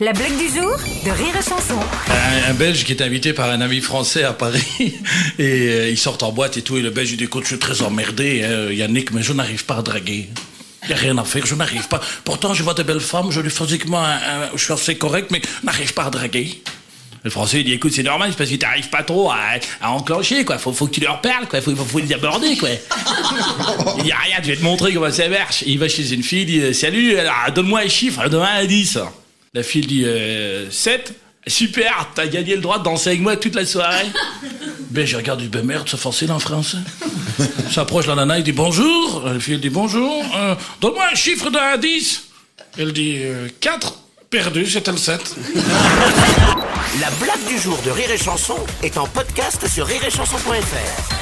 La blague du jour de Rire et Chanson. Un, un Belge qui est invité par un ami français à Paris et euh, ils sortent en boîte et tout et le Belge il dit écoute je suis très emmerdé hein, Yannick mais je n'arrive pas à draguer. Il n'y a rien à faire, je n'arrive pas. Pourtant, je vois des belles femmes, je lui physiquement, un- un- je suis assez correct, mais je n'arrive pas à draguer. Le français il dit écoute c'est normal c'est parce que tu n'arrives pas trop à, à enclencher quoi faut, faut que tu leur parles quoi faut, faut, faut les aborder quoi il dit rien je vais te montrer comment ça marche il va chez une fille il dit euh, salut alors donne-moi un chiffre de 1 à 10 la fille dit euh, 7 super t'as gagné le droit de danser avec moi toute la soirée. Ben je regarde du ben merde c'est facile en français s'approche la nana il dit bonjour. La fille elle dit bonjour euh, donne-moi un chiffre de 1 à 10 elle dit 4 perdu c'était le 7 La blague du jour de Rire et Chanson est en podcast sur rireetchanson.fr.